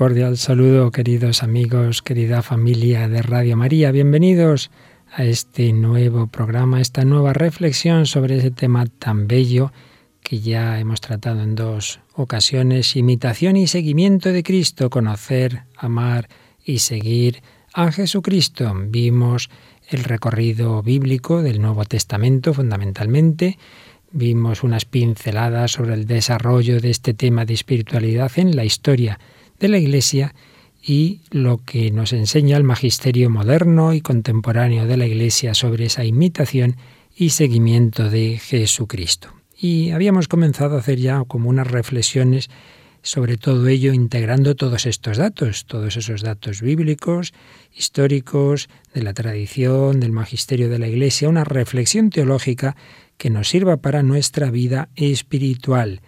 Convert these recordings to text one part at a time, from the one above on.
Cordial saludo, queridos amigos, querida familia de Radio María. Bienvenidos a este nuevo programa, esta nueva reflexión sobre ese tema tan bello que ya hemos tratado en dos ocasiones, imitación y seguimiento de Cristo, conocer, amar y seguir a Jesucristo. Vimos el recorrido bíblico del Nuevo Testamento fundamentalmente, vimos unas pinceladas sobre el desarrollo de este tema de espiritualidad en la historia de la Iglesia y lo que nos enseña el magisterio moderno y contemporáneo de la Iglesia sobre esa imitación y seguimiento de Jesucristo. Y habíamos comenzado a hacer ya como unas reflexiones sobre todo ello integrando todos estos datos, todos esos datos bíblicos, históricos, de la tradición, del magisterio de la Iglesia, una reflexión teológica que nos sirva para nuestra vida espiritual.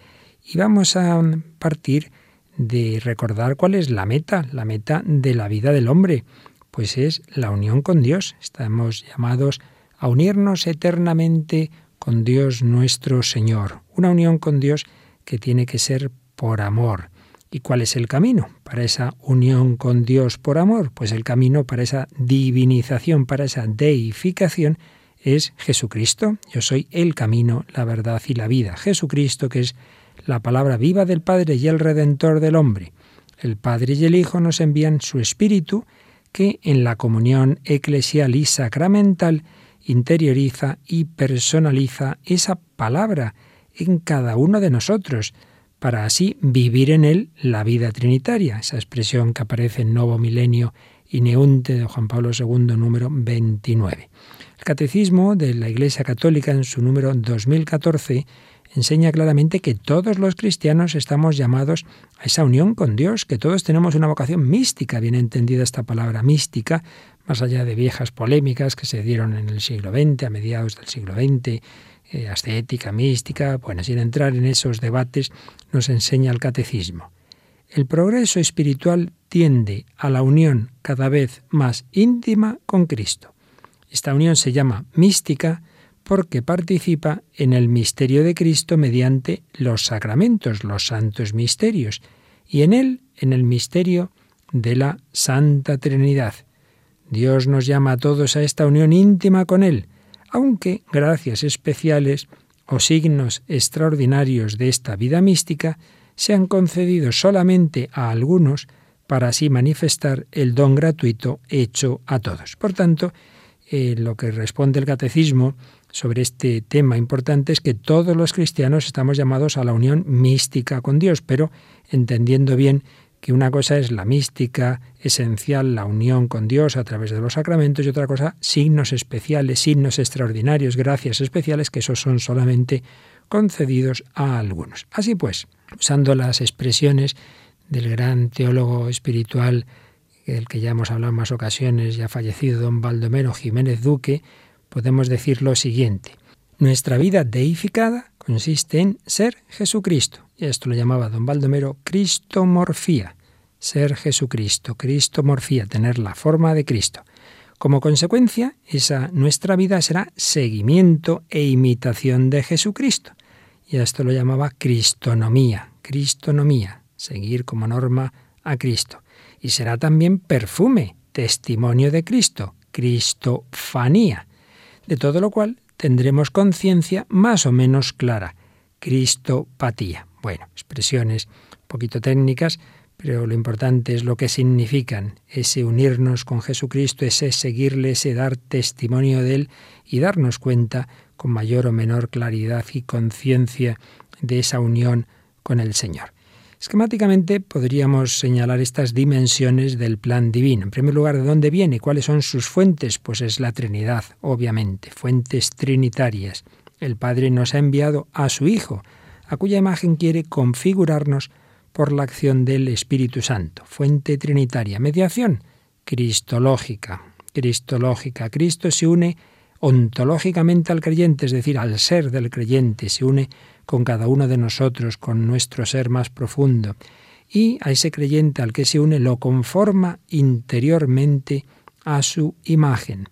Y vamos a partir de recordar cuál es la meta, la meta de la vida del hombre, pues es la unión con Dios. Estamos llamados a unirnos eternamente con Dios nuestro Señor. Una unión con Dios que tiene que ser por amor. ¿Y cuál es el camino para esa unión con Dios por amor? Pues el camino para esa divinización, para esa deificación, es Jesucristo. Yo soy el camino, la verdad y la vida. Jesucristo que es la palabra viva del Padre y el Redentor del hombre. El Padre y el Hijo nos envían su Espíritu, que en la comunión eclesial y sacramental interioriza y personaliza esa palabra en cada uno de nosotros, para así vivir en él la vida trinitaria, esa expresión que aparece en Nuevo Milenio y Neunte de Juan Pablo II, número 29. El Catecismo de la Iglesia Católica, en su número 2014, enseña claramente que todos los cristianos estamos llamados a esa unión con Dios, que todos tenemos una vocación mística, bien entendida esta palabra mística, más allá de viejas polémicas que se dieron en el siglo XX, a mediados del siglo XX, eh, ascética, mística, bueno, sin entrar en esos debates, nos enseña el catecismo. El progreso espiritual tiende a la unión cada vez más íntima con Cristo. Esta unión se llama mística porque participa en el misterio de Cristo mediante los sacramentos, los santos misterios, y en él, en el misterio de la Santa Trinidad. Dios nos llama a todos a esta unión íntima con Él, aunque gracias especiales o signos extraordinarios de esta vida mística sean concedidos solamente a algunos para así manifestar el don gratuito hecho a todos. Por tanto, eh, lo que responde el catecismo sobre este tema importante es que todos los cristianos estamos llamados a la unión mística con Dios, pero entendiendo bien que una cosa es la mística esencial, la unión con Dios a través de los sacramentos, y otra cosa, signos especiales, signos extraordinarios, gracias especiales, que esos son solamente concedidos a algunos. Así pues, usando las expresiones del gran teólogo espiritual, el que ya hemos hablado en más ocasiones, ya fallecido don Baldomero Jiménez Duque, podemos decir lo siguiente. Nuestra vida deificada consiste en ser Jesucristo. Y esto lo llamaba don Baldomero Cristomorfía. Ser Jesucristo, Cristomorfía, tener la forma de Cristo. Como consecuencia, esa nuestra vida será seguimiento e imitación de Jesucristo. Y esto lo llamaba cristonomía, cristonomía, seguir como norma a Cristo. Y será también perfume, testimonio de Cristo, cristofanía de todo lo cual tendremos conciencia más o menos clara. Cristopatía. Bueno, expresiones un poquito técnicas, pero lo importante es lo que significan, ese unirnos con Jesucristo, ese seguirle, ese dar testimonio de Él y darnos cuenta con mayor o menor claridad y conciencia de esa unión con el Señor. Esquemáticamente podríamos señalar estas dimensiones del plan divino. En primer lugar, ¿de dónde viene? ¿Cuáles son sus fuentes? Pues es la Trinidad, obviamente, fuentes trinitarias. El Padre nos ha enviado a su Hijo, a cuya imagen quiere configurarnos por la acción del Espíritu Santo. Fuente trinitaria. Mediación cristológica. Cristológica. Cristo se une ontológicamente al creyente, es decir, al ser del creyente, se une con cada uno de nosotros, con nuestro ser más profundo. Y a ese creyente al que se une lo conforma interiormente a su imagen.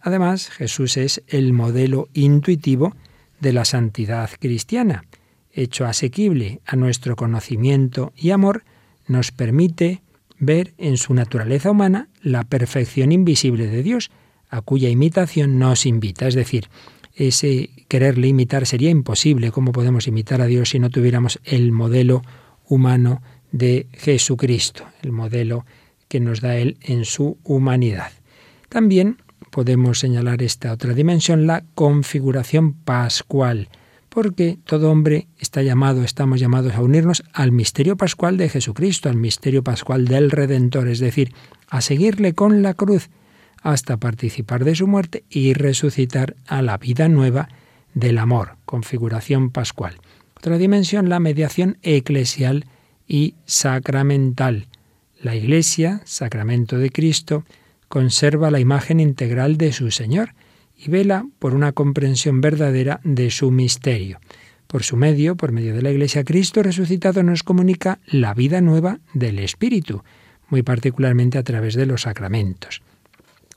Además, Jesús es el modelo intuitivo de la santidad cristiana. Hecho asequible a nuestro conocimiento y amor, nos permite ver en su naturaleza humana la perfección invisible de Dios, a cuya imitación nos invita. Es decir, ese quererle imitar sería imposible. ¿Cómo podemos imitar a Dios si no tuviéramos el modelo humano de Jesucristo, el modelo que nos da Él en su humanidad? También podemos señalar esta otra dimensión, la configuración pascual, porque todo hombre está llamado, estamos llamados a unirnos al misterio pascual de Jesucristo, al misterio pascual del Redentor, es decir, a seguirle con la cruz hasta participar de su muerte y resucitar a la vida nueva del amor, configuración pascual. Otra dimensión, la mediación eclesial y sacramental. La Iglesia, sacramento de Cristo, conserva la imagen integral de su Señor y vela por una comprensión verdadera de su misterio. Por su medio, por medio de la Iglesia, Cristo resucitado nos comunica la vida nueva del Espíritu, muy particularmente a través de los sacramentos.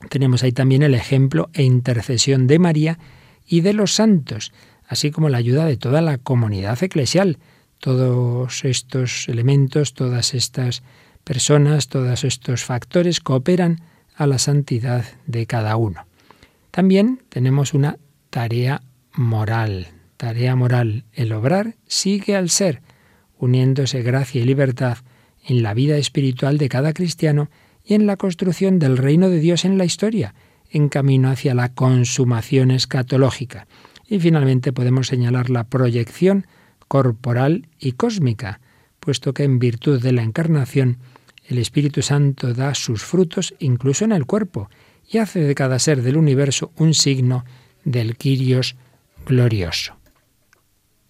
Tenemos ahí también el ejemplo e intercesión de María y de los santos, así como la ayuda de toda la comunidad eclesial. Todos estos elementos, todas estas personas, todos estos factores cooperan a la santidad de cada uno. También tenemos una tarea moral, tarea moral. El obrar sigue al ser, uniéndose gracia y libertad en la vida espiritual de cada cristiano y en la construcción del reino de Dios en la historia, en camino hacia la consumación escatológica. Y finalmente podemos señalar la proyección corporal y cósmica, puesto que en virtud de la encarnación el Espíritu Santo da sus frutos incluso en el cuerpo y hace de cada ser del universo un signo del Quirios glorioso.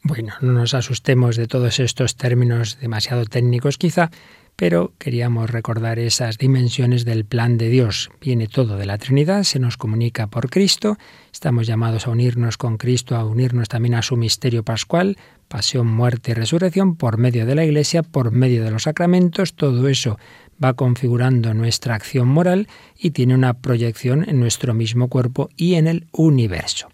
Bueno, no nos asustemos de todos estos términos demasiado técnicos quizá, pero queríamos recordar esas dimensiones del plan de Dios. Viene todo de la Trinidad, se nos comunica por Cristo, estamos llamados a unirnos con Cristo, a unirnos también a su misterio pascual, pasión, muerte y resurrección, por medio de la Iglesia, por medio de los sacramentos, todo eso va configurando nuestra acción moral y tiene una proyección en nuestro mismo cuerpo y en el universo.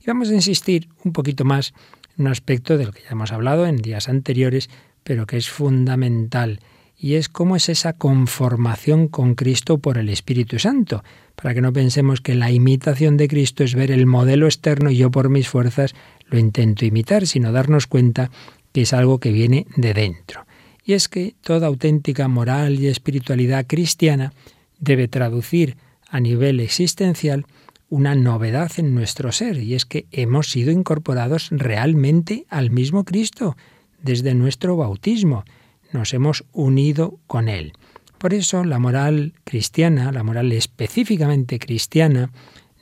Y vamos a insistir un poquito más un aspecto del que ya hemos hablado en días anteriores, pero que es fundamental y es cómo es esa conformación con Cristo por el Espíritu Santo, para que no pensemos que la imitación de Cristo es ver el modelo externo y yo por mis fuerzas lo intento imitar, sino darnos cuenta que es algo que viene de dentro. Y es que toda auténtica moral y espiritualidad cristiana debe traducir a nivel existencial una novedad en nuestro ser, y es que hemos sido incorporados realmente al mismo Cristo desde nuestro bautismo nos hemos unido con Él. Por eso la moral cristiana, la moral específicamente cristiana,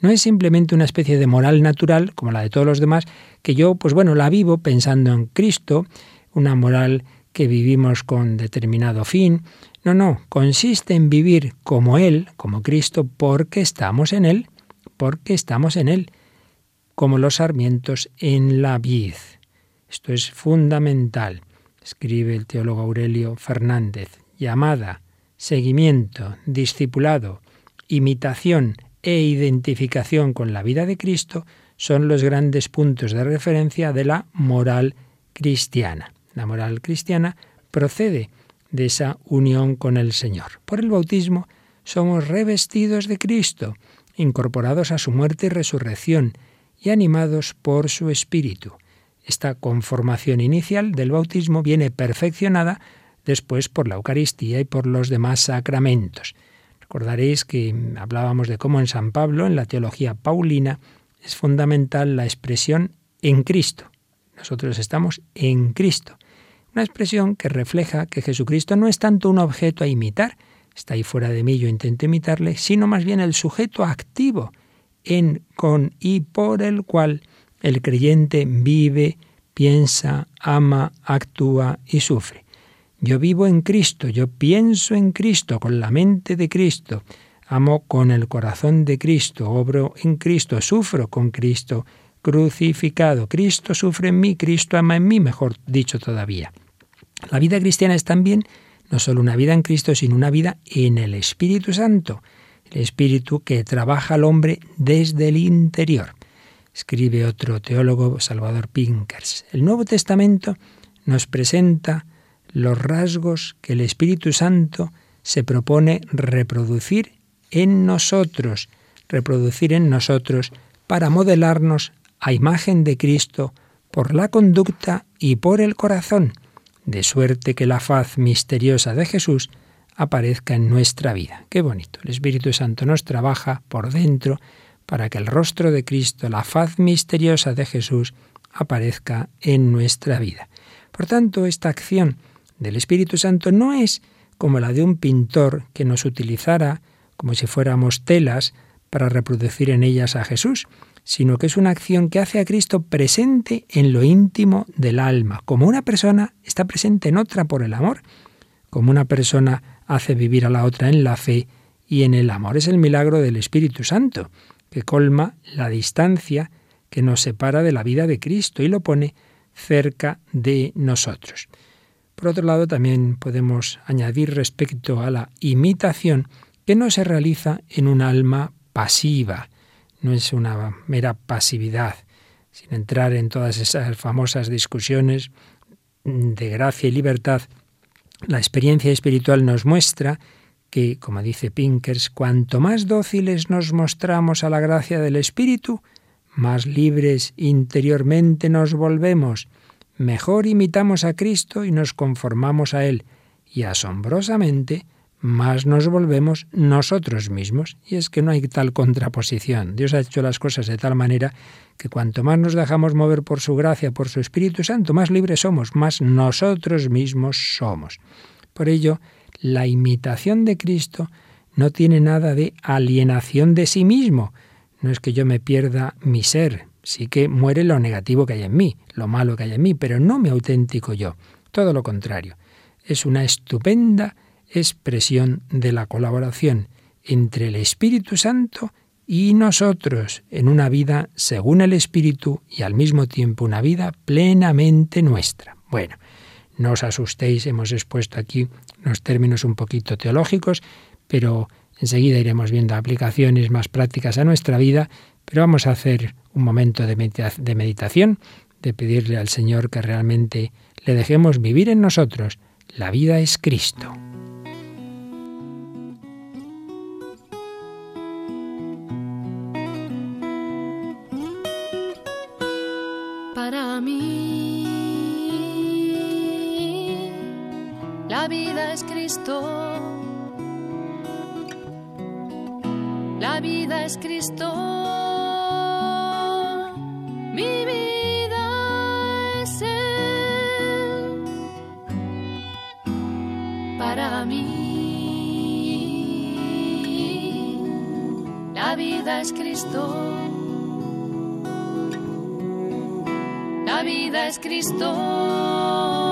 no es simplemente una especie de moral natural, como la de todos los demás, que yo, pues bueno, la vivo pensando en Cristo, una moral que vivimos con determinado fin. No, no, consiste en vivir como Él, como Cristo, porque estamos en Él, porque estamos en Él, como los sarmientos en la vid. Esto es fundamental escribe el teólogo Aurelio Fernández, llamada, seguimiento, discipulado, imitación e identificación con la vida de Cristo son los grandes puntos de referencia de la moral cristiana. La moral cristiana procede de esa unión con el Señor. Por el bautismo somos revestidos de Cristo, incorporados a su muerte y resurrección y animados por su Espíritu. Esta conformación inicial del bautismo viene perfeccionada después por la Eucaristía y por los demás sacramentos. Recordaréis que hablábamos de cómo en San Pablo, en la teología paulina, es fundamental la expresión en Cristo. Nosotros estamos en Cristo. Una expresión que refleja que Jesucristo no es tanto un objeto a imitar, está ahí fuera de mí, yo intento imitarle, sino más bien el sujeto activo en, con y por el cual el creyente vive, piensa, ama, actúa y sufre. Yo vivo en Cristo, yo pienso en Cristo, con la mente de Cristo, amo con el corazón de Cristo, obro en Cristo, sufro con Cristo, crucificado. Cristo sufre en mí, Cristo ama en mí, mejor dicho todavía. La vida cristiana es también no solo una vida en Cristo, sino una vida en el Espíritu Santo, el Espíritu que trabaja al hombre desde el interior. Escribe otro teólogo, Salvador Pinkers. El Nuevo Testamento nos presenta los rasgos que el Espíritu Santo se propone reproducir en nosotros, reproducir en nosotros para modelarnos a imagen de Cristo por la conducta y por el corazón, de suerte que la faz misteriosa de Jesús aparezca en nuestra vida. Qué bonito. El Espíritu Santo nos trabaja por dentro para que el rostro de Cristo, la faz misteriosa de Jesús, aparezca en nuestra vida. Por tanto, esta acción del Espíritu Santo no es como la de un pintor que nos utilizara como si fuéramos telas para reproducir en ellas a Jesús, sino que es una acción que hace a Cristo presente en lo íntimo del alma, como una persona está presente en otra por el amor, como una persona hace vivir a la otra en la fe y en el amor. Es el milagro del Espíritu Santo, que colma la distancia que nos separa de la vida de Cristo y lo pone cerca de nosotros. Por otro lado, también podemos añadir respecto a la imitación que no se realiza en un alma pasiva, no es una mera pasividad, sin entrar en todas esas famosas discusiones de gracia y libertad. La experiencia espiritual nos muestra que, como dice Pinkers, cuanto más dóciles nos mostramos a la gracia del Espíritu, más libres interiormente nos volvemos, mejor imitamos a Cristo y nos conformamos a Él, y asombrosamente más nos volvemos nosotros mismos. Y es que no hay tal contraposición. Dios ha hecho las cosas de tal manera que cuanto más nos dejamos mover por su gracia, por su Espíritu Santo, más libres somos, más nosotros mismos somos. Por ello, la imitación de Cristo no tiene nada de alienación de sí mismo. No es que yo me pierda mi ser, sí que muere lo negativo que hay en mí, lo malo que hay en mí, pero no mi auténtico yo. Todo lo contrario. Es una estupenda expresión de la colaboración entre el Espíritu Santo y nosotros en una vida según el Espíritu y al mismo tiempo una vida plenamente nuestra. Bueno, no os asustéis, hemos expuesto aquí unos términos un poquito teológicos, pero enseguida iremos viendo aplicaciones más prácticas a nuestra vida, pero vamos a hacer un momento de meditación, de pedirle al Señor que realmente le dejemos vivir en nosotros. La vida es Cristo. La vida es Cristo. La vida es Cristo. Mi vida es Él. Para mí. La vida es Cristo. La vida es Cristo.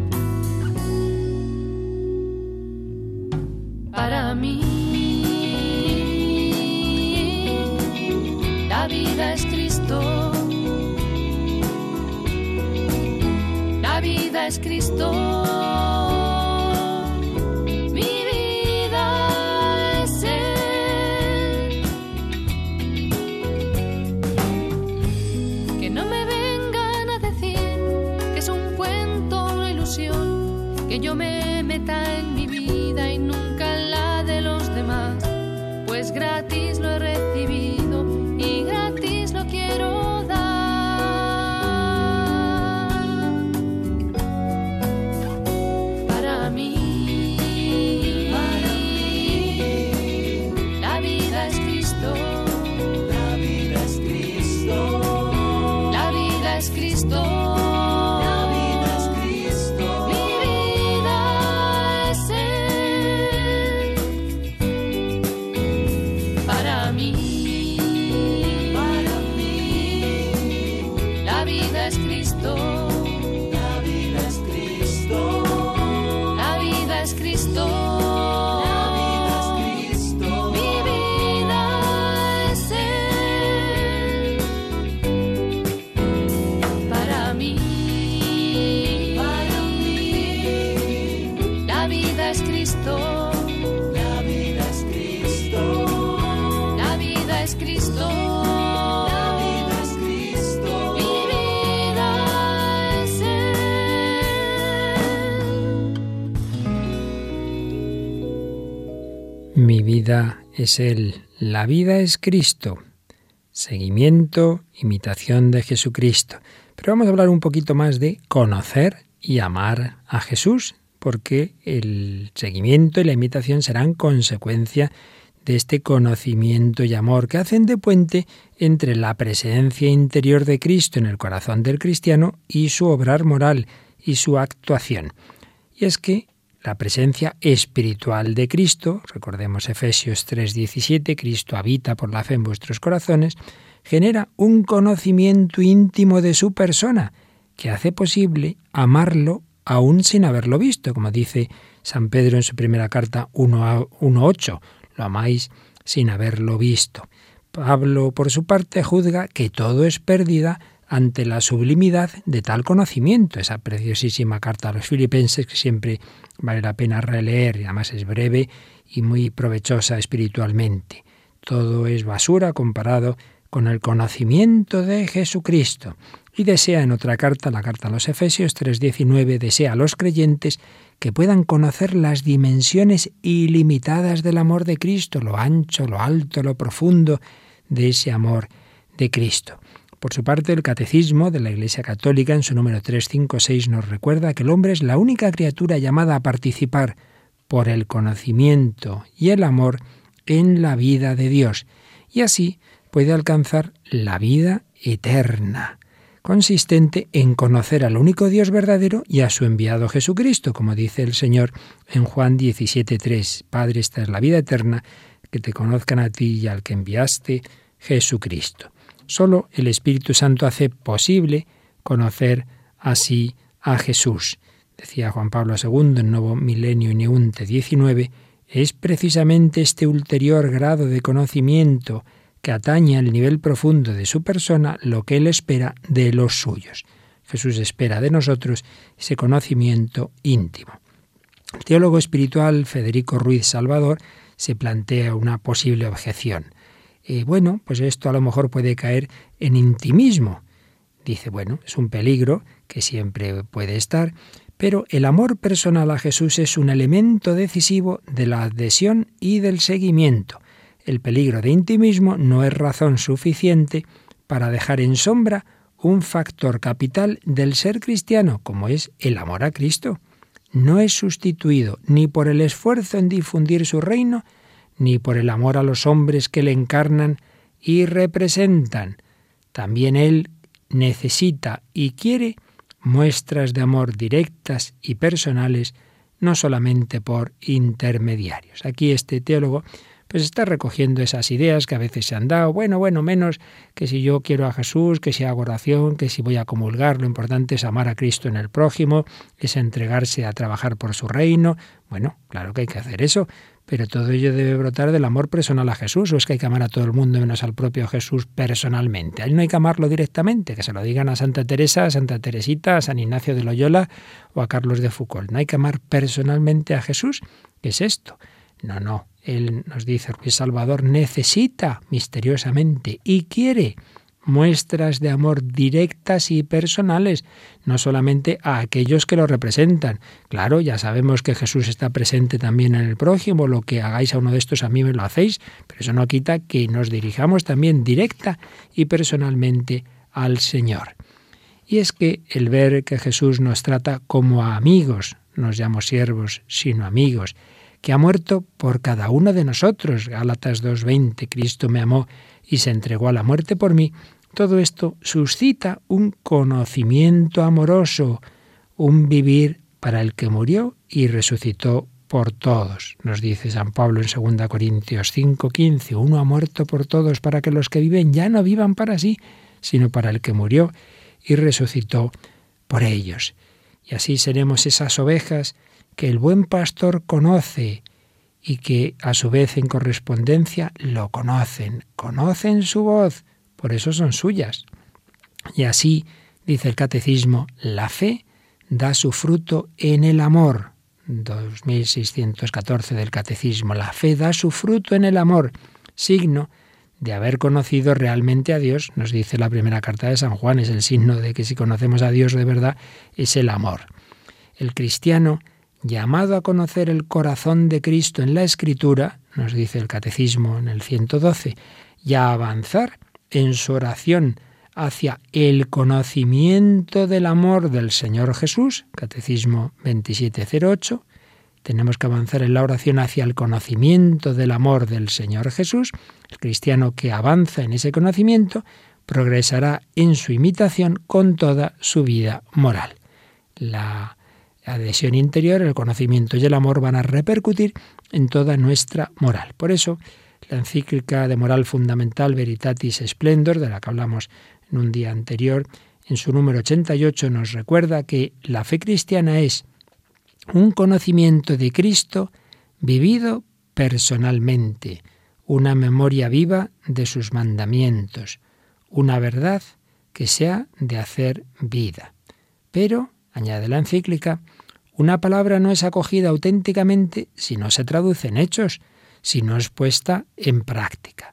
es Cristo. Mi vida es Él. Que no me vengan a decir que es un cuento, una ilusión, que yo me meta en Cristo. la vida es Cristo. La vida es Cristo. La vida es Cristo. Mi vida es Él. Mi vida es Él, la vida es Cristo. Seguimiento, imitación de Jesucristo. Pero vamos a hablar un poquito más de conocer y amar a Jesús, porque el seguimiento y la imitación serán consecuencia de este conocimiento y amor que hacen de puente entre la presencia interior de Cristo en el corazón del cristiano y su obrar moral y su actuación. Y es que la presencia espiritual de Cristo, recordemos Efesios 3:17, Cristo habita por la fe en vuestros corazones, genera un conocimiento íntimo de su persona que hace posible amarlo aún sin haberlo visto, como dice San Pedro en su primera carta 1.8, lo amáis sin haberlo visto. Pablo, por su parte, juzga que todo es pérdida ante la sublimidad de tal conocimiento. Esa preciosísima carta a los filipenses que siempre vale la pena releer y además es breve y muy provechosa espiritualmente. Todo es basura comparado con el conocimiento de Jesucristo. Y desea en otra carta, la carta a los Efesios 3:19, desea a los creyentes que puedan conocer las dimensiones ilimitadas del amor de Cristo, lo ancho, lo alto, lo profundo de ese amor de Cristo. Por su parte, el Catecismo de la Iglesia Católica, en su número 356, nos recuerda que el hombre es la única criatura llamada a participar por el conocimiento y el amor en la vida de Dios, y así puede alcanzar la vida eterna, consistente en conocer al único Dios verdadero y a su enviado Jesucristo, como dice el Señor en Juan 17.3. Padre, esta es la vida eterna, que te conozcan a ti y al que enviaste, Jesucristo. Solo el Espíritu Santo hace posible conocer así a Jesús. Decía Juan Pablo II en Nuevo Milenio Neunte 19, es precisamente este ulterior grado de conocimiento que atañe al nivel profundo de su persona lo que él espera de los suyos. Jesús espera de nosotros ese conocimiento íntimo. El teólogo espiritual Federico Ruiz Salvador se plantea una posible objeción. Eh, bueno, pues esto a lo mejor puede caer en intimismo. Dice, bueno, es un peligro que siempre puede estar, pero el amor personal a Jesús es un elemento decisivo de la adhesión y del seguimiento. El peligro de intimismo no es razón suficiente para dejar en sombra un factor capital del ser cristiano, como es el amor a Cristo. No es sustituido ni por el esfuerzo en difundir su reino, ni por el amor a los hombres que le encarnan y representan. También Él necesita y quiere muestras de amor directas y personales, no solamente por intermediarios. Aquí este teólogo pues está recogiendo esas ideas que a veces se han dado, bueno, bueno, menos que si yo quiero a Jesús, que si hago oración, que si voy a comulgar, lo importante es amar a Cristo en el prójimo, es entregarse a trabajar por su reino. Bueno, claro que hay que hacer eso, pero todo ello debe brotar del amor personal a Jesús, o es que hay que amar a todo el mundo menos al propio Jesús personalmente. A él no hay que amarlo directamente, que se lo digan a Santa Teresa, a Santa Teresita, a San Ignacio de Loyola o a Carlos de Foucault. No hay que amar personalmente a Jesús. ¿Qué es esto? No, no. Él nos dice, Ruiz Salvador necesita misteriosamente y quiere muestras de amor directas y personales, no solamente a aquellos que lo representan. Claro, ya sabemos que Jesús está presente también en el prójimo, lo que hagáis a uno de estos a mí me lo hacéis, pero eso no quita que nos dirijamos también directa y personalmente al Señor. Y es que el ver que Jesús nos trata como a amigos, no nos llamo siervos, sino amigos, que ha muerto por cada uno de nosotros, Gálatas 2.20, Cristo me amó y se entregó a la muerte por mí, todo esto suscita un conocimiento amoroso, un vivir para el que murió y resucitó por todos. Nos dice San Pablo en 2 Corintios 5:15, uno ha muerto por todos para que los que viven ya no vivan para sí, sino para el que murió y resucitó por ellos. Y así seremos esas ovejas que el buen pastor conoce y que a su vez en correspondencia lo conocen, conocen su voz, por eso son suyas. Y así, dice el catecismo, la fe da su fruto en el amor. 2614 del catecismo, la fe da su fruto en el amor, signo de haber conocido realmente a Dios, nos dice la primera carta de San Juan, es el signo de que si conocemos a Dios de verdad es el amor. El cristiano, llamado a conocer el corazón de Cristo en la Escritura, nos dice el Catecismo en el 112, y a avanzar en su oración hacia el conocimiento del amor del Señor Jesús, Catecismo 2708, tenemos que avanzar en la oración hacia el conocimiento del amor del Señor Jesús. El cristiano que avanza en ese conocimiento progresará en su imitación con toda su vida moral. La adhesión interior, el conocimiento y el amor van a repercutir en toda nuestra moral. Por eso, la encíclica de moral fundamental Veritatis Splendor, de la que hablamos en un día anterior, en su número 88 nos recuerda que la fe cristiana es un conocimiento de Cristo vivido personalmente, una memoria viva de sus mandamientos, una verdad que sea de hacer vida. Pero, añade la encíclica, una palabra no es acogida auténticamente si no se traduce en hechos, si no es puesta en práctica.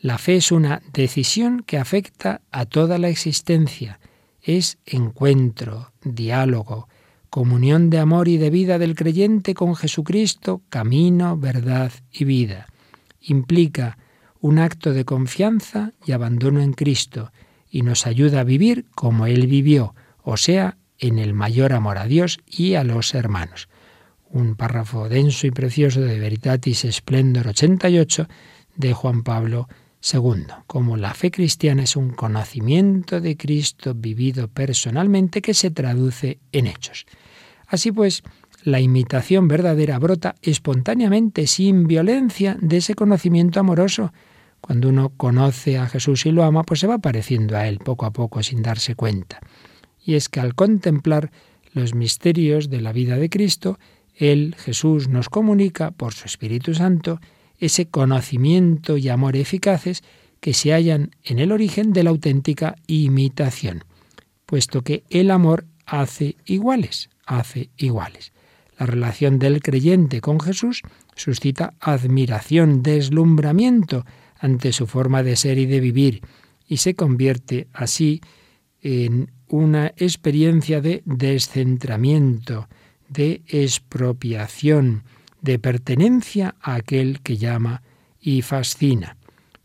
La fe es una decisión que afecta a toda la existencia, es encuentro, diálogo, comunión de amor y de vida del creyente con Jesucristo, camino, verdad y vida. Implica un acto de confianza y abandono en Cristo y nos ayuda a vivir como Él vivió, o sea, en el mayor amor a Dios y a los hermanos. Un párrafo denso y precioso de Veritatis Splendor 88 de Juan Pablo II, como la fe cristiana es un conocimiento de Cristo vivido personalmente que se traduce en hechos. Así pues, la imitación verdadera brota espontáneamente, sin violencia, de ese conocimiento amoroso. Cuando uno conoce a Jesús y lo ama, pues se va pareciendo a Él poco a poco sin darse cuenta. Y es que al contemplar los misterios de la vida de Cristo, Él, Jesús, nos comunica, por su Espíritu Santo, ese conocimiento y amor eficaces que se hallan en el origen de la auténtica imitación, puesto que el amor hace iguales hace iguales. La relación del creyente con Jesús suscita admiración, deslumbramiento ante su forma de ser y de vivir, y se convierte así una experiencia de descentramiento, de expropiación, de pertenencia a aquel que llama y fascina.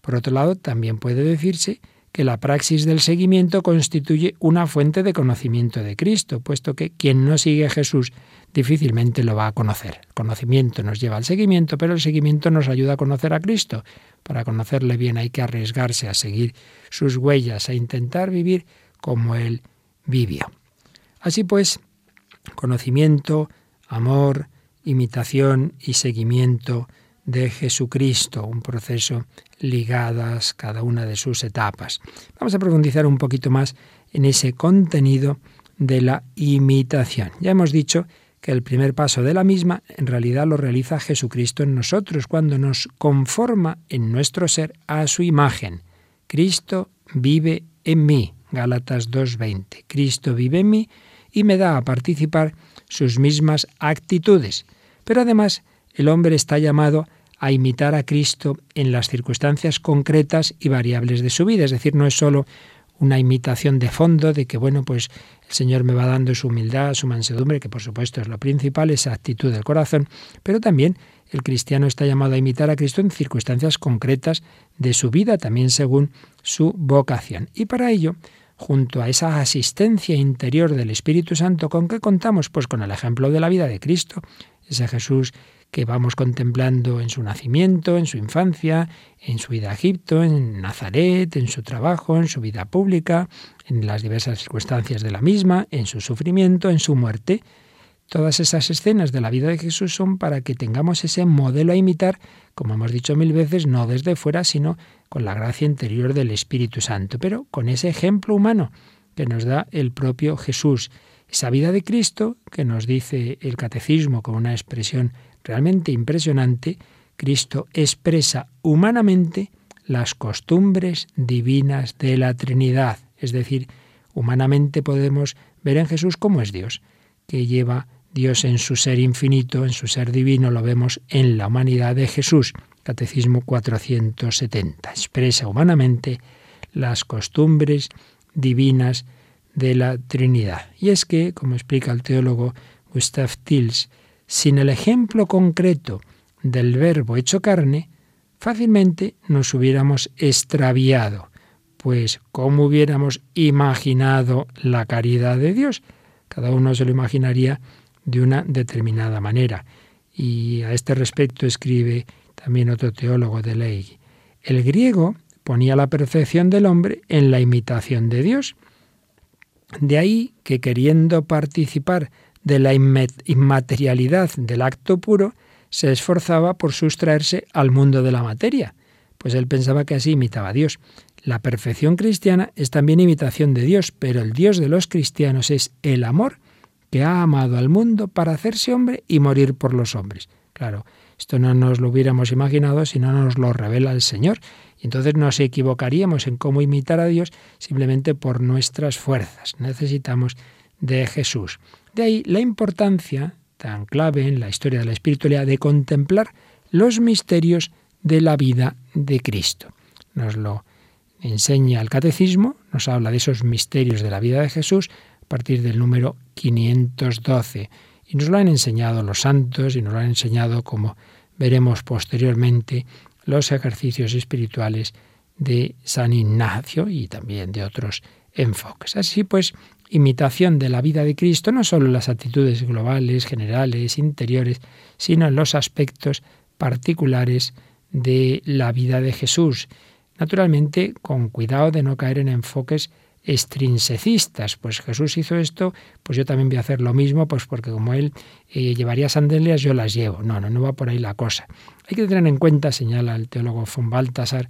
Por otro lado, también puede decirse que la praxis del seguimiento constituye una fuente de conocimiento de Cristo, puesto que quien no sigue a Jesús difícilmente lo va a conocer. El conocimiento nos lleva al seguimiento, pero el seguimiento nos ayuda a conocer a Cristo. Para conocerle bien hay que arriesgarse a seguir sus huellas, a intentar vivir como Él vivió. Así pues, conocimiento, amor, imitación y seguimiento de Jesucristo, un proceso ligadas cada una de sus etapas. Vamos a profundizar un poquito más en ese contenido de la imitación. Ya hemos dicho que el primer paso de la misma en realidad lo realiza Jesucristo en nosotros cuando nos conforma en nuestro ser a su imagen. Cristo vive en mí. Gálatas 2.20. Cristo vive en mí y me da a participar sus mismas actitudes. Pero además el hombre está llamado a imitar a Cristo en las circunstancias concretas y variables de su vida. Es decir, no es solo una imitación de fondo de que, bueno, pues el Señor me va dando su humildad, su mansedumbre, que por supuesto es lo principal, esa actitud del corazón, pero también el cristiano está llamado a imitar a Cristo en circunstancias concretas de su vida, también según su vocación. Y para ello, junto a esa asistencia interior del Espíritu Santo, ¿con qué contamos? Pues con el ejemplo de la vida de Cristo, ese Jesús que vamos contemplando en su nacimiento, en su infancia, en su vida a Egipto, en Nazaret, en su trabajo, en su vida pública, en las diversas circunstancias de la misma, en su sufrimiento, en su muerte. Todas esas escenas de la vida de Jesús son para que tengamos ese modelo a imitar, como hemos dicho mil veces, no desde fuera, sino con la gracia interior del Espíritu Santo, pero con ese ejemplo humano que nos da el propio Jesús. Esa vida de Cristo, que nos dice el catecismo con una expresión realmente impresionante, Cristo expresa humanamente las costumbres divinas de la Trinidad. Es decir, humanamente podemos ver en Jesús cómo es Dios, que lleva Dios en su ser infinito, en su ser divino, lo vemos en la humanidad de Jesús. Catecismo 470. Expresa humanamente las costumbres divinas de la Trinidad. Y es que, como explica el teólogo Gustav Tils, sin el ejemplo concreto del verbo hecho carne, fácilmente nos hubiéramos extraviado, pues ¿cómo hubiéramos imaginado la caridad de Dios? Cada uno se lo imaginaría de una determinada manera. Y a este respecto escribe también otro teólogo de ley. El griego ponía la perfección del hombre en la imitación de Dios. De ahí que queriendo participar de la inmaterialidad del acto puro, se esforzaba por sustraerse al mundo de la materia, pues él pensaba que así imitaba a Dios. La perfección cristiana es también imitación de Dios, pero el Dios de los cristianos es el amor que ha amado al mundo para hacerse hombre y morir por los hombres. Claro, esto no nos lo hubiéramos imaginado si no nos lo revela el Señor. Y entonces nos equivocaríamos en cómo imitar a Dios simplemente por nuestras fuerzas. Necesitamos de Jesús. De ahí la importancia tan clave en la historia de la espiritualidad de contemplar los misterios de la vida de Cristo. Nos lo enseña el catecismo, nos habla de esos misterios de la vida de Jesús partir del número 512. Y nos lo han enseñado los santos y nos lo han enseñado, como veremos posteriormente, los ejercicios espirituales de San Ignacio y también de otros enfoques. Así pues, imitación de la vida de Cristo, no solo en las actitudes globales, generales, interiores, sino en los aspectos particulares de la vida de Jesús. Naturalmente, con cuidado de no caer en enfoques extrinsecistas. Pues Jesús hizo esto, pues yo también voy a hacer lo mismo, pues porque como él eh, llevaría sandalias, yo las llevo. No, no, no va por ahí la cosa. Hay que tener en cuenta, señala el teólogo von Baltasar,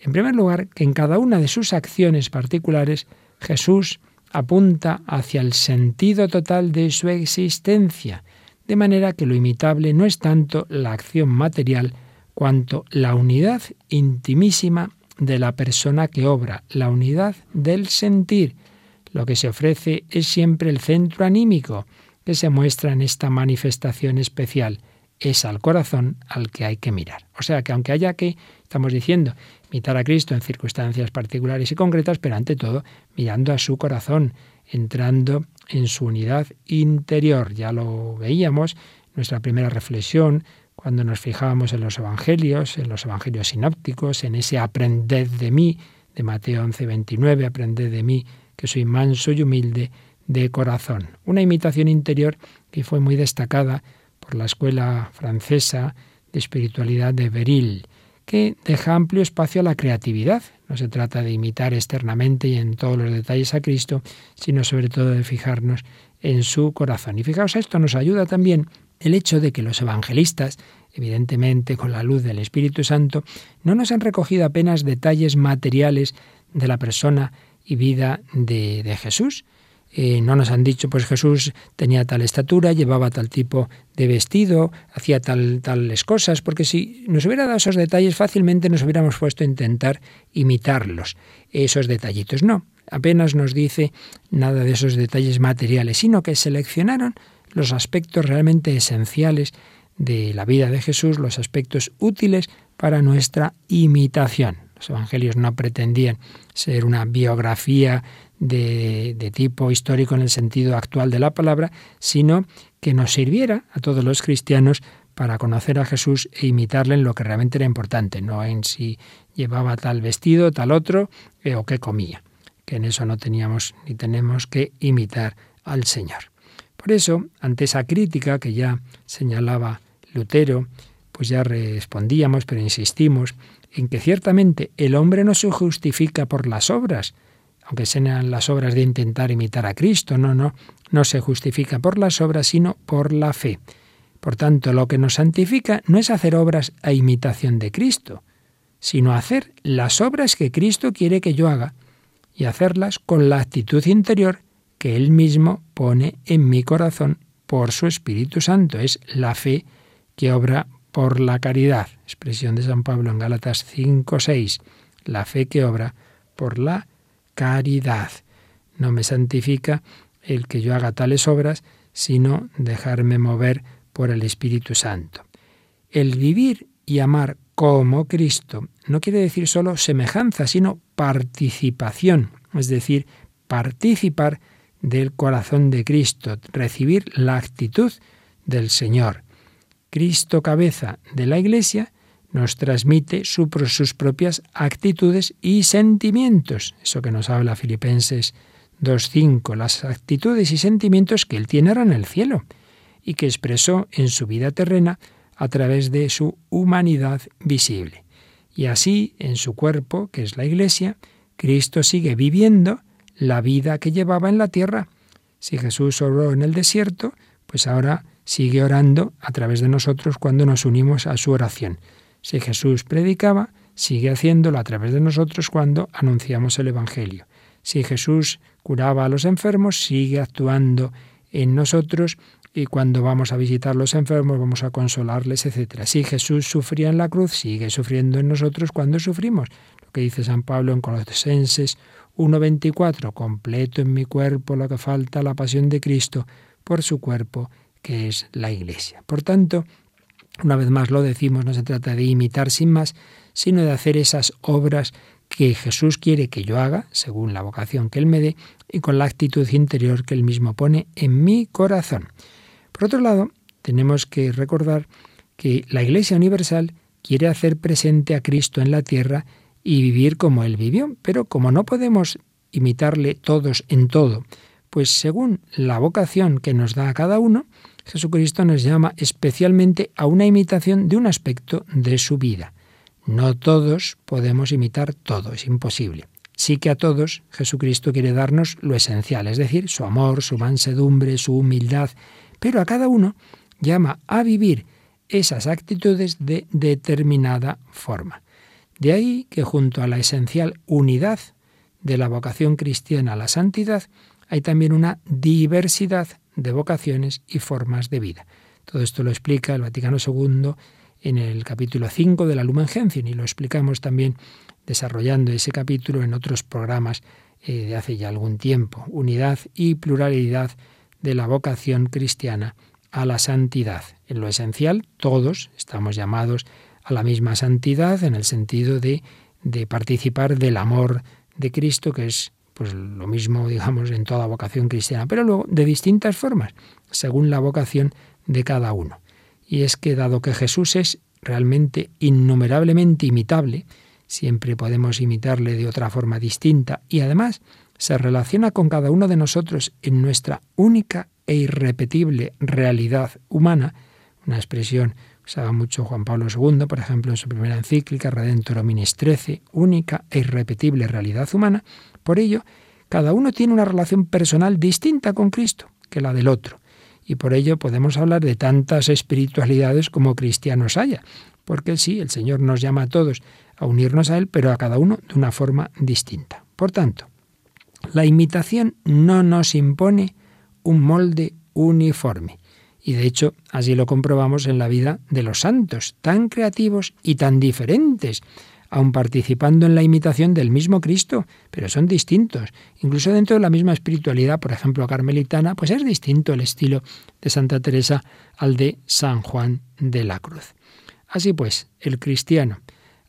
en primer lugar, que en cada una de sus acciones particulares, Jesús apunta hacia el sentido total de su existencia, de manera que lo imitable no es tanto la acción material cuanto la unidad intimísima de la persona que obra, la unidad del sentir. Lo que se ofrece es siempre el centro anímico que se muestra en esta manifestación especial. Es al corazón al que hay que mirar. O sea que aunque haya que, estamos diciendo, imitar a Cristo en circunstancias particulares y concretas, pero ante todo mirando a su corazón, entrando en su unidad interior. Ya lo veíamos, nuestra primera reflexión, cuando nos fijábamos en los evangelios, en los evangelios sinópticos, en ese aprended de mí, de Mateo 11, 29, aprended de mí, que soy manso y humilde de corazón. Una imitación interior que fue muy destacada por la escuela francesa de espiritualidad de Beril que deja amplio espacio a la creatividad. No se trata de imitar externamente y en todos los detalles a Cristo, sino sobre todo de fijarnos en su corazón. Y fijaos, esto nos ayuda también el hecho de que los evangelistas, evidentemente con la luz del Espíritu Santo, no nos han recogido apenas detalles materiales de la persona y vida de, de Jesús, eh, no nos han dicho, pues Jesús tenía tal estatura, llevaba tal tipo de vestido, hacía tal, tales cosas, porque si nos hubiera dado esos detalles fácilmente nos hubiéramos puesto a intentar imitarlos, esos detallitos. No, apenas nos dice nada de esos detalles materiales, sino que seleccionaron los aspectos realmente esenciales de la vida de Jesús los aspectos útiles para nuestra imitación. Los evangelios no pretendían ser una biografía de, de, tipo histórico en el sentido actual de la palabra, sino que nos sirviera a todos los cristianos para conocer a Jesús e imitarle en lo que realmente era importante, no en si llevaba tal vestido, tal otro, eh, o qué comía, que en eso no teníamos ni tenemos que imitar al Señor. Por eso, ante esa crítica que ya señalaba Lutero, pues ya respondíamos, pero insistimos en que ciertamente el hombre no se justifica por las obras, aunque sean las obras de intentar imitar a Cristo, no, no, no se justifica por las obras, sino por la fe. Por tanto, lo que nos santifica no es hacer obras a imitación de Cristo, sino hacer las obras que Cristo quiere que yo haga y hacerlas con la actitud interior que Él mismo pone en mi corazón por su Espíritu Santo. Es la fe que obra por la caridad. Expresión de San Pablo en Gálatas 5:6. La fe que obra por la caridad. No me santifica el que yo haga tales obras, sino dejarme mover por el Espíritu Santo. El vivir y amar como Cristo no quiere decir solo semejanza, sino participación, es decir, participar del corazón de Cristo, recibir la actitud del Señor. Cristo, cabeza de la Iglesia, nos transmite sus propias actitudes y sentimientos, eso que nos habla Filipenses 2.5, las actitudes y sentimientos que Él tiene ahora en el cielo y que expresó en su vida terrena a través de su humanidad visible. Y así, en su cuerpo, que es la Iglesia, Cristo sigue viviendo la vida que llevaba en la tierra. Si Jesús oró en el desierto, pues ahora sigue orando a través de nosotros cuando nos unimos a su oración. Si Jesús predicaba, sigue haciéndolo a través de nosotros cuando anunciamos el Evangelio. Si Jesús curaba a los enfermos, sigue actuando en nosotros y cuando vamos a visitar los enfermos vamos a consolarles, etc. Si Jesús sufría en la cruz, sigue sufriendo en nosotros cuando sufrimos. Lo que dice San Pablo en Colosenses 1.24, completo en mi cuerpo lo que falta la pasión de Cristo por su cuerpo, que es la Iglesia. Por tanto, una vez más lo decimos, no se trata de imitar sin más, sino de hacer esas obras que Jesús quiere que yo haga, según la vocación que Él me dé, y con la actitud interior que Él mismo pone en mi corazón. Por otro lado, tenemos que recordar que la Iglesia Universal quiere hacer presente a Cristo en la tierra y vivir como Él vivió, pero como no podemos imitarle todos en todo, pues según la vocación que nos da a cada uno, Jesucristo nos llama especialmente a una imitación de un aspecto de su vida. No todos podemos imitar todo, es imposible. Sí que a todos Jesucristo quiere darnos lo esencial, es decir, su amor, su mansedumbre, su humildad, pero a cada uno llama a vivir esas actitudes de determinada forma. De ahí que junto a la esencial unidad de la vocación cristiana a la santidad, hay también una diversidad de vocaciones y formas de vida. Todo esto lo explica el Vaticano II en el capítulo 5 de la Lumen Gentium y lo explicamos también desarrollando ese capítulo en otros programas eh, de hace ya algún tiempo. Unidad y pluralidad de la vocación cristiana a la santidad. En lo esencial, todos estamos llamados la misma santidad en el sentido de, de participar del amor de Cristo, que es pues lo mismo, digamos, en toda vocación cristiana, pero luego de distintas formas, según la vocación de cada uno. Y es que dado que Jesús es realmente innumerablemente imitable, siempre podemos imitarle de otra forma distinta y además se relaciona con cada uno de nosotros en nuestra única e irrepetible realidad humana, una expresión usaba mucho Juan Pablo II, por ejemplo, en su primera encíclica Redentor Hominis 13, única e irrepetible realidad humana. Por ello, cada uno tiene una relación personal distinta con Cristo que la del otro. Y por ello podemos hablar de tantas espiritualidades como cristianos haya, porque sí, el Señor nos llama a todos a unirnos a Él, pero a cada uno de una forma distinta. Por tanto, la imitación no nos impone un molde uniforme. Y de hecho, así lo comprobamos en la vida de los santos, tan creativos y tan diferentes aun participando en la imitación del mismo Cristo, pero son distintos. Incluso dentro de la misma espiritualidad, por ejemplo, carmelitana, pues es distinto el estilo de Santa Teresa al de San Juan de la Cruz. Así pues, el cristiano,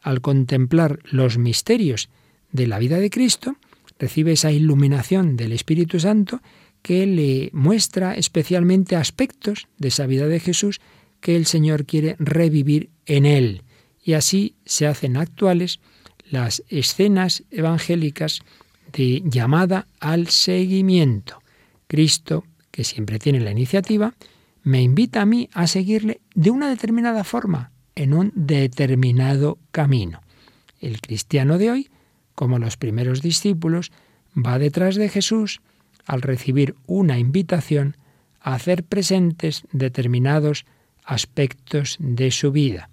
al contemplar los misterios de la vida de Cristo, recibe esa iluminación del Espíritu Santo que le muestra especialmente aspectos de esa vida de Jesús que el Señor quiere revivir en él. Y así se hacen actuales las escenas evangélicas de llamada al seguimiento. Cristo, que siempre tiene la iniciativa, me invita a mí a seguirle de una determinada forma, en un determinado camino. El cristiano de hoy, como los primeros discípulos, va detrás de Jesús al recibir una invitación a hacer presentes determinados aspectos de su vida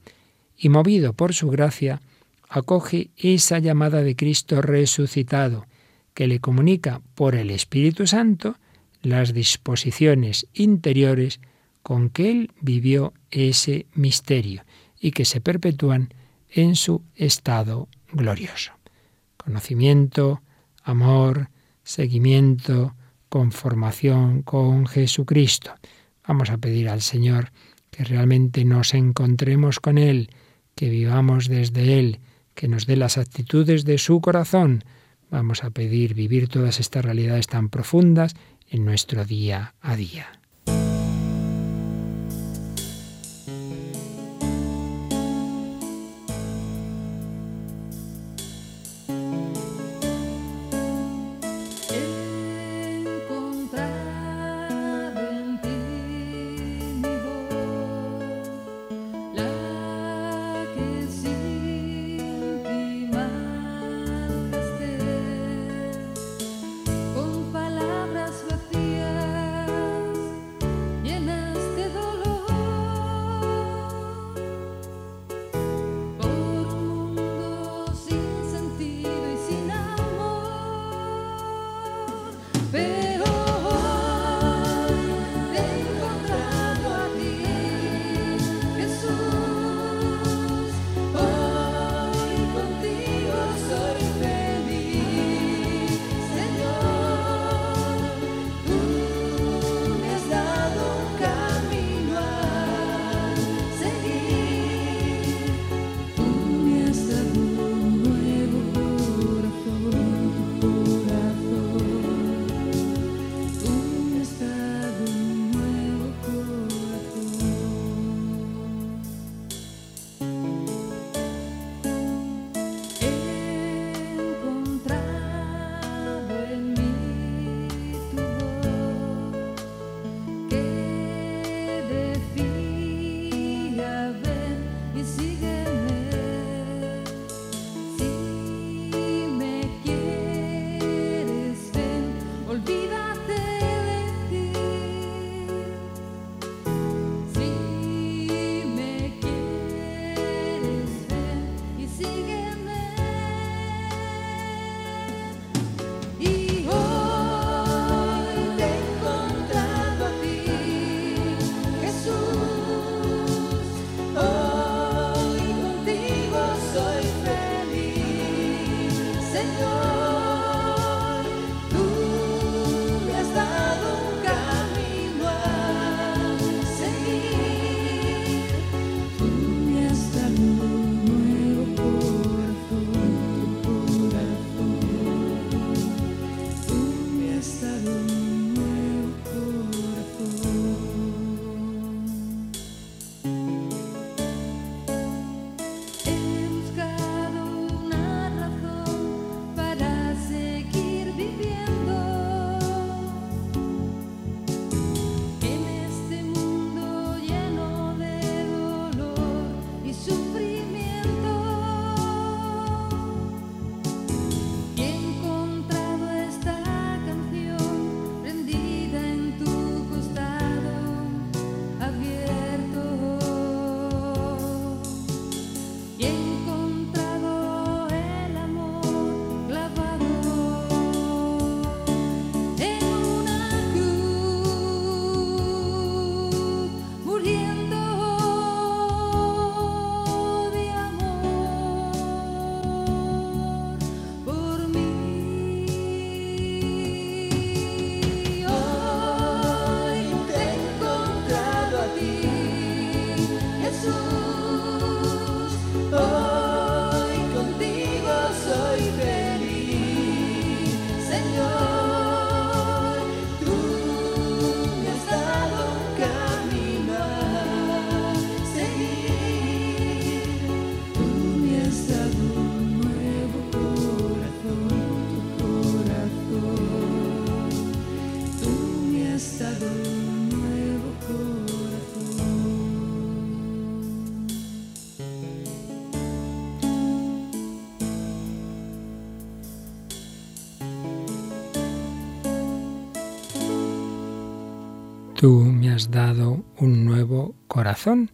y movido por su gracia, acoge esa llamada de Cristo resucitado, que le comunica por el Espíritu Santo las disposiciones interiores con que él vivió ese misterio y que se perpetúan en su estado glorioso. Conocimiento, amor, seguimiento, conformación con Jesucristo. Vamos a pedir al Señor que realmente nos encontremos con Él, que vivamos desde Él, que nos dé las actitudes de su corazón. Vamos a pedir vivir todas estas realidades tan profundas en nuestro día a día. Dado un nuevo corazón.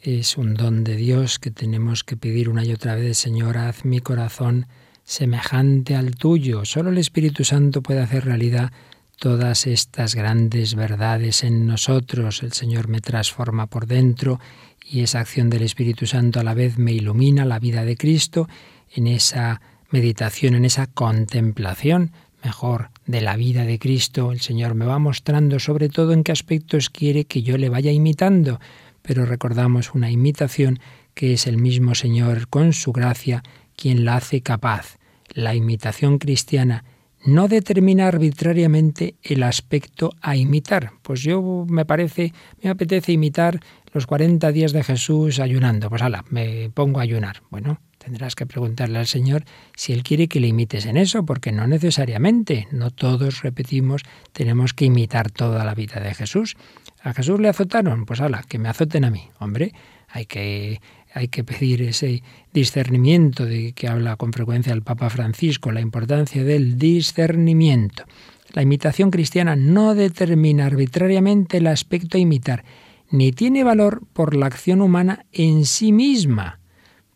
Es un don de Dios que tenemos que pedir una y otra vez, Señor, haz mi corazón semejante al tuyo. Solo el Espíritu Santo puede hacer realidad todas estas grandes verdades en nosotros. El Señor me transforma por dentro y esa acción del Espíritu Santo a la vez me ilumina la vida de Cristo en esa meditación, en esa contemplación mejor de la vida de Cristo, el Señor me va mostrando sobre todo en qué aspectos quiere que yo le vaya imitando, pero recordamos una imitación que es el mismo Señor con su gracia quien la hace capaz. La imitación cristiana no determina arbitrariamente el aspecto a imitar. Pues yo me parece, me apetece imitar los 40 días de Jesús ayunando. Pues ala, me pongo a ayunar. Bueno, Tendrás que preguntarle al Señor si Él quiere que le imites en eso, porque no necesariamente, no todos, repetimos, tenemos que imitar toda la vida de Jesús. ¿A Jesús le azotaron? Pues ala, que me azoten a mí. Hombre, hay que, hay que pedir ese discernimiento de que habla con frecuencia el Papa Francisco, la importancia del discernimiento. La imitación cristiana no determina arbitrariamente el aspecto a imitar, ni tiene valor por la acción humana en sí misma.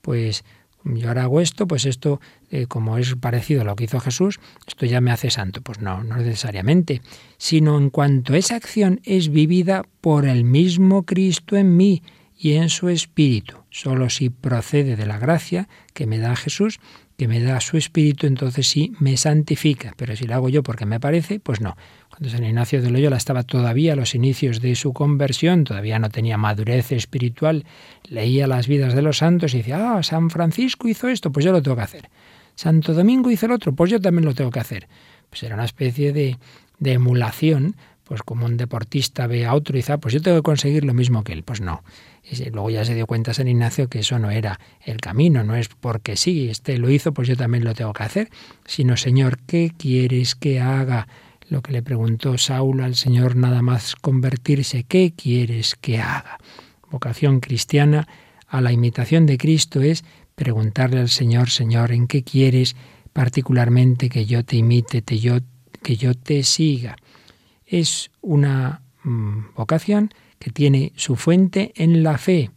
Pues yo ahora hago esto, pues esto, eh, como es parecido a lo que hizo Jesús, esto ya me hace santo. Pues no, no necesariamente, sino en cuanto esa acción es vivida por el mismo Cristo en mí y en su espíritu. Solo si procede de la gracia que me da Jesús, que me da su espíritu, entonces sí me santifica. Pero si lo hago yo porque me parece, pues no. Cuando San Ignacio de Loyola estaba todavía a los inicios de su conversión, todavía no tenía madurez espiritual, leía las vidas de los santos y decía, ah, San Francisco hizo esto, pues yo lo tengo que hacer. Santo Domingo hizo el otro, pues yo también lo tengo que hacer. Pues era una especie de, de emulación, pues como un deportista ve a otro y dice, ah, pues yo tengo que conseguir lo mismo que él. Pues no. Y luego ya se dio cuenta San Ignacio que eso no era el camino, no es porque sí, este lo hizo, pues yo también lo tengo que hacer, sino, Señor, ¿qué quieres que haga? Lo que le preguntó Saulo al Señor nada más convertirse, ¿qué quieres que haga? Vocación cristiana a la imitación de Cristo es preguntarle al Señor, Señor, ¿en qué quieres particularmente que yo te imite, te yo, que yo te siga? Es una mm, vocación que tiene su fuente en la fe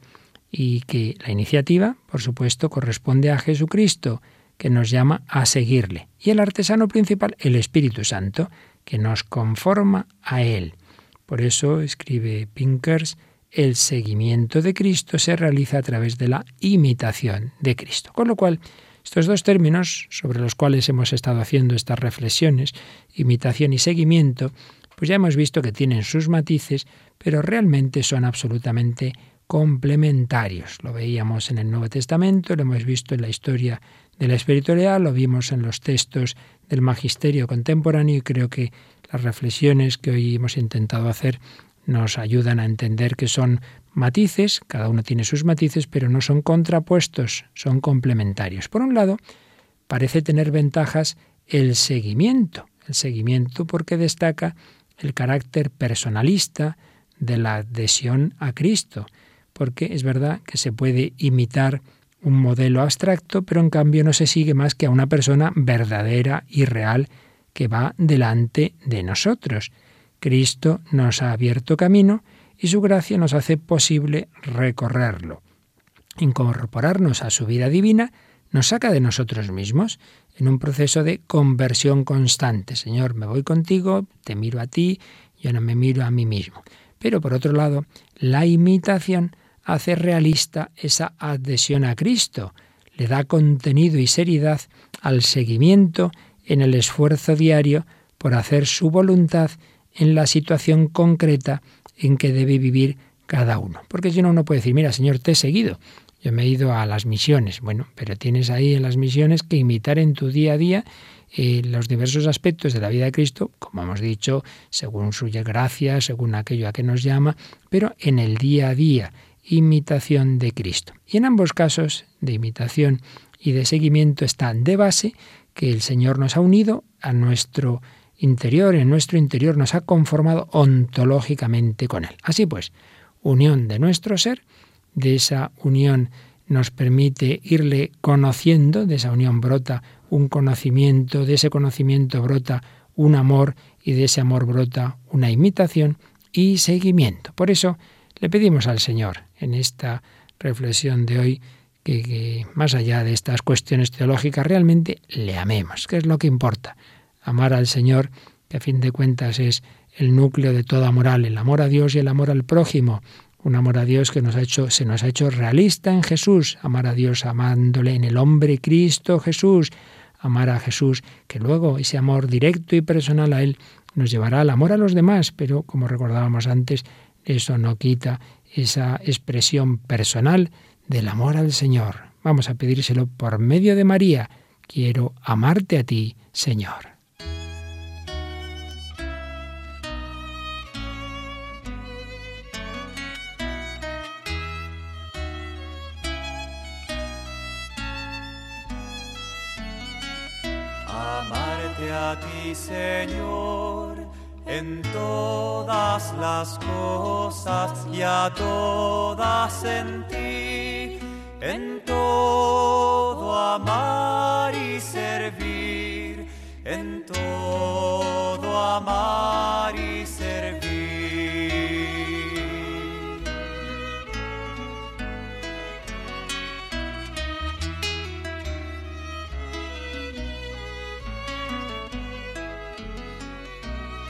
y que la iniciativa, por supuesto, corresponde a Jesucristo, que nos llama a seguirle. Y el artesano principal, el Espíritu Santo, que nos conforma a Él. Por eso, escribe Pinkers, el seguimiento de Cristo se realiza a través de la imitación de Cristo. Con lo cual, estos dos términos sobre los cuales hemos estado haciendo estas reflexiones, imitación y seguimiento, pues ya hemos visto que tienen sus matices, pero realmente son absolutamente complementarios. Lo veíamos en el Nuevo Testamento, lo hemos visto en la historia de la espiritualidad, lo vimos en los textos del magisterio contemporáneo y creo que las reflexiones que hoy hemos intentado hacer nos ayudan a entender que son matices, cada uno tiene sus matices, pero no son contrapuestos, son complementarios. Por un lado, parece tener ventajas el seguimiento, el seguimiento porque destaca el carácter personalista de la adhesión a Cristo, porque es verdad que se puede imitar un modelo abstracto, pero en cambio no se sigue más que a una persona verdadera y real que va delante de nosotros. Cristo nos ha abierto camino y su gracia nos hace posible recorrerlo. Incorporarnos a su vida divina nos saca de nosotros mismos en un proceso de conversión constante. Señor, me voy contigo, te miro a ti, yo no me miro a mí mismo. Pero por otro lado, la imitación hace realista esa adhesión a Cristo, le da contenido y seriedad al seguimiento en el esfuerzo diario por hacer su voluntad en la situación concreta en que debe vivir cada uno. Porque si no, uno puede decir, mira, Señor, te he seguido, yo me he ido a las misiones. Bueno, pero tienes ahí en las misiones que imitar en tu día a día eh, los diversos aspectos de la vida de Cristo, como hemos dicho, según su gracia, según aquello a que nos llama, pero en el día a día, imitación de Cristo. Y en ambos casos de imitación y de seguimiento está de base que el Señor nos ha unido a nuestro interior, en nuestro interior nos ha conformado ontológicamente con Él. Así pues, unión de nuestro ser, de esa unión nos permite irle conociendo, de esa unión brota un conocimiento, de ese conocimiento brota un amor y de ese amor brota una imitación y seguimiento. Por eso le pedimos al Señor en esta reflexión de hoy que, más allá de estas cuestiones teológicas realmente le amemos, que es lo que importa. Amar al Señor, que a fin de cuentas es el núcleo de toda moral, el amor a Dios y el amor al prójimo. Un amor a Dios que nos ha hecho, se nos ha hecho realista en Jesús, amar a Dios amándole en el hombre Cristo Jesús, amar a Jesús, que luego ese amor directo y personal a Él nos llevará al amor a los demás, pero como recordábamos antes, eso no quita esa expresión personal del amor al Señor. Vamos a pedírselo por medio de María. Quiero amarte a ti, Señor. Amarte a ti, Señor, en todas las cosas y a todas en ti, en todo amar y servir, en todo amar y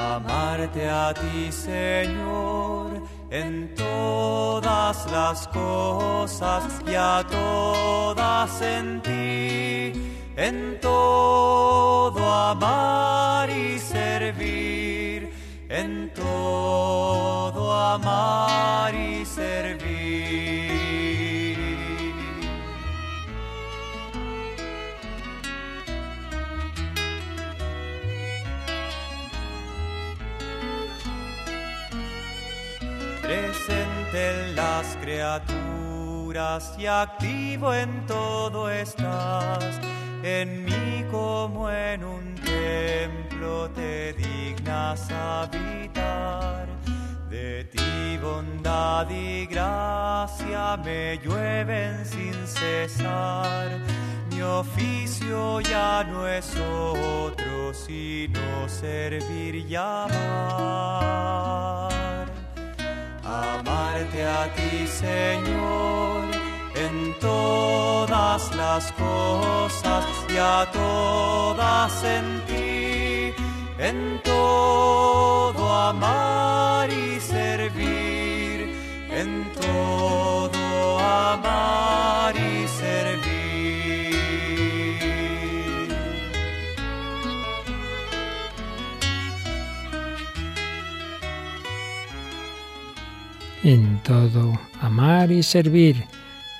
amarte a ti, Señor, en todas las cosas y a todas en ti, en todo amar y servir, en todo amar y criaturas y activo en todo estás. En mí como en un templo te dignas habitar. De ti bondad y gracia me llueven sin cesar. Mi oficio ya no es otro sino servir y amar amarte a ti, Señor, en todas las cosas y a todas en ti, en todo amar y servir, en todo amar y servir. Todo amar y servir,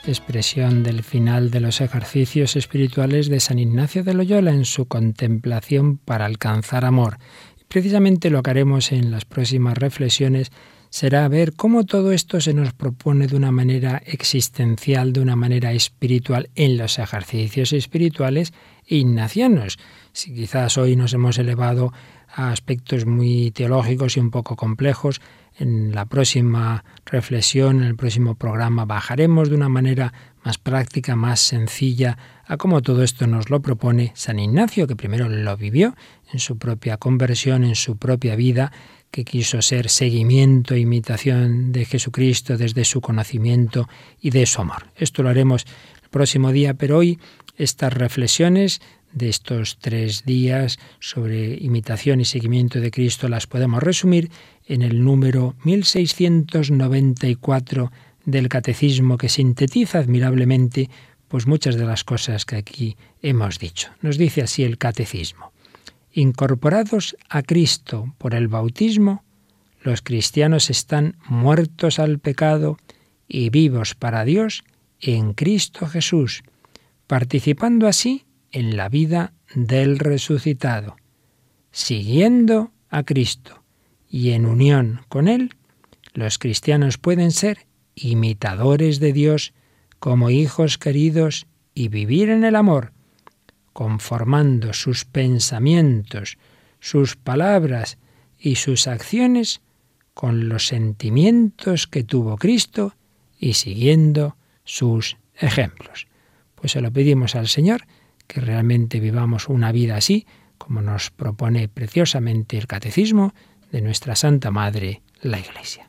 expresión del final de los ejercicios espirituales de San Ignacio de Loyola en su contemplación para alcanzar amor. Precisamente lo que haremos en las próximas reflexiones será ver cómo todo esto se nos propone de una manera existencial, de una manera espiritual en los ejercicios espirituales ignacianos. Si quizás hoy nos hemos elevado a aspectos muy teológicos y un poco complejos, en la próxima reflexión, en el próximo programa, bajaremos de una manera más práctica, más sencilla, a cómo todo esto nos lo propone San Ignacio, que primero lo vivió en su propia conversión, en su propia vida, que quiso ser seguimiento e imitación de Jesucristo desde su conocimiento y de su amor. Esto lo haremos el próximo día, pero hoy estas reflexiones de estos tres días sobre imitación y seguimiento de Cristo las podemos resumir en el número 1694 del Catecismo que sintetiza admirablemente pues muchas de las cosas que aquí hemos dicho. Nos dice así el Catecismo. Incorporados a Cristo por el bautismo, los cristianos están muertos al pecado y vivos para Dios en Cristo Jesús, participando así en la vida del resucitado, siguiendo a Cristo y en unión con Él, los cristianos pueden ser imitadores de Dios como hijos queridos y vivir en el amor, conformando sus pensamientos, sus palabras y sus acciones con los sentimientos que tuvo Cristo y siguiendo sus ejemplos. Pues se lo pedimos al Señor, que realmente vivamos una vida así, como nos propone preciosamente el Catecismo de nuestra Santa Madre, la Iglesia.